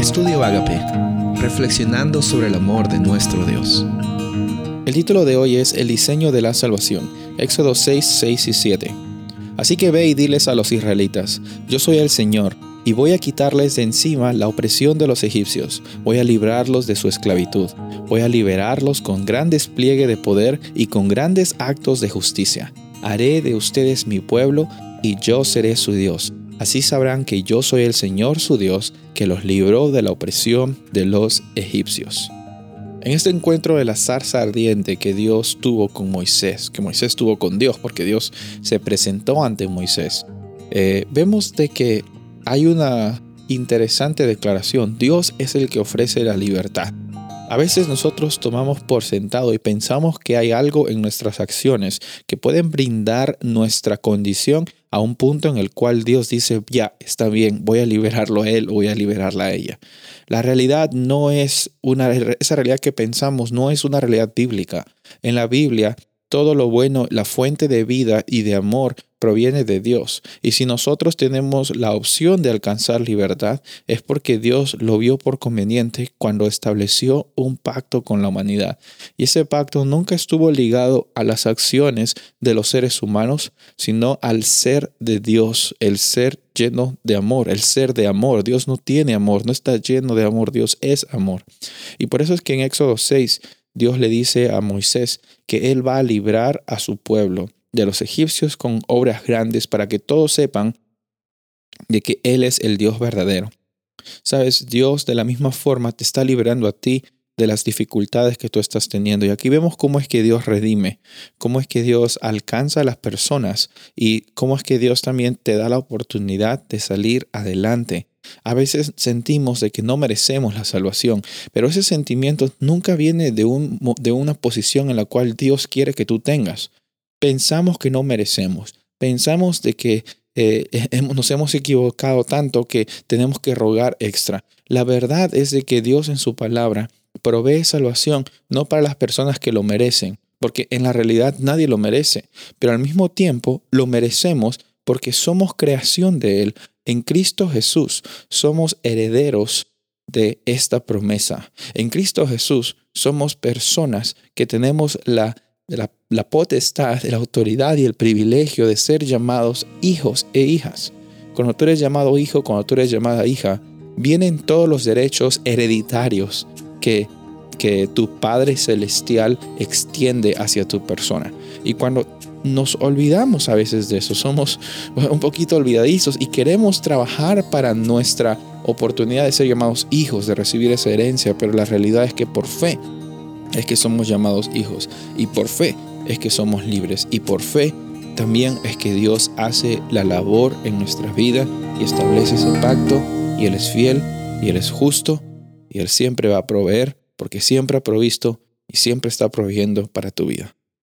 Estudio Agape, reflexionando sobre el amor de nuestro Dios. El título de hoy es El diseño de la salvación, Éxodo 6, 6 y 7. Así que ve y diles a los israelitas, yo soy el Señor, y voy a quitarles de encima la opresión de los egipcios, voy a librarlos de su esclavitud, voy a liberarlos con gran despliegue de poder y con grandes actos de justicia. Haré de ustedes mi pueblo, y yo seré su Dios Así sabrán que yo soy el Señor su Dios, que los libró de la opresión de los egipcios. En este encuentro de la zarza ardiente que Dios tuvo con Moisés, que Moisés tuvo con Dios, porque Dios se presentó ante Moisés, eh, vemos de que hay una interesante declaración. Dios es el que ofrece la libertad. A veces nosotros tomamos por sentado y pensamos que hay algo en nuestras acciones que pueden brindar nuestra condición a un punto en el cual Dios dice, ya, está bien, voy a liberarlo a él o voy a liberarla a ella. La realidad no es una, esa realidad que pensamos no es una realidad bíblica. En la Biblia, todo lo bueno, la fuente de vida y de amor proviene de Dios. Y si nosotros tenemos la opción de alcanzar libertad, es porque Dios lo vio por conveniente cuando estableció un pacto con la humanidad. Y ese pacto nunca estuvo ligado a las acciones de los seres humanos, sino al ser de Dios, el ser lleno de amor, el ser de amor. Dios no tiene amor, no está lleno de amor, Dios es amor. Y por eso es que en Éxodo 6 Dios le dice a Moisés que él va a librar a su pueblo de los egipcios con obras grandes para que todos sepan de que Él es el Dios verdadero. Sabes, Dios de la misma forma te está liberando a ti de las dificultades que tú estás teniendo. Y aquí vemos cómo es que Dios redime, cómo es que Dios alcanza a las personas y cómo es que Dios también te da la oportunidad de salir adelante. A veces sentimos de que no merecemos la salvación, pero ese sentimiento nunca viene de, un, de una posición en la cual Dios quiere que tú tengas pensamos que no merecemos, pensamos de que eh, nos hemos equivocado tanto que tenemos que rogar extra. La verdad es de que Dios en su palabra provee salvación no para las personas que lo merecen, porque en la realidad nadie lo merece, pero al mismo tiempo lo merecemos porque somos creación de Él. En Cristo Jesús somos herederos de esta promesa. En Cristo Jesús somos personas que tenemos la de la, potestad, la autoridad y el privilegio de ser llamados hijos e hijas. Cuando tú eres llamado hijo, cuando tú eres llamada hija, vienen todos los derechos hereditarios que, que tu Padre Celestial extiende hacia tu persona. Y cuando nos olvidamos a veces de eso, somos un poquito olvidadizos y queremos trabajar para nuestra oportunidad de ser llamados hijos, de recibir esa herencia, pero la realidad es que por fe es que somos llamados hijos y por fe es que somos libres y por fe también es que Dios hace la labor en nuestra vida y establece ese pacto y Él es fiel y Él es justo y Él siempre va a proveer porque siempre ha provisto y siempre está proveyendo para tu vida.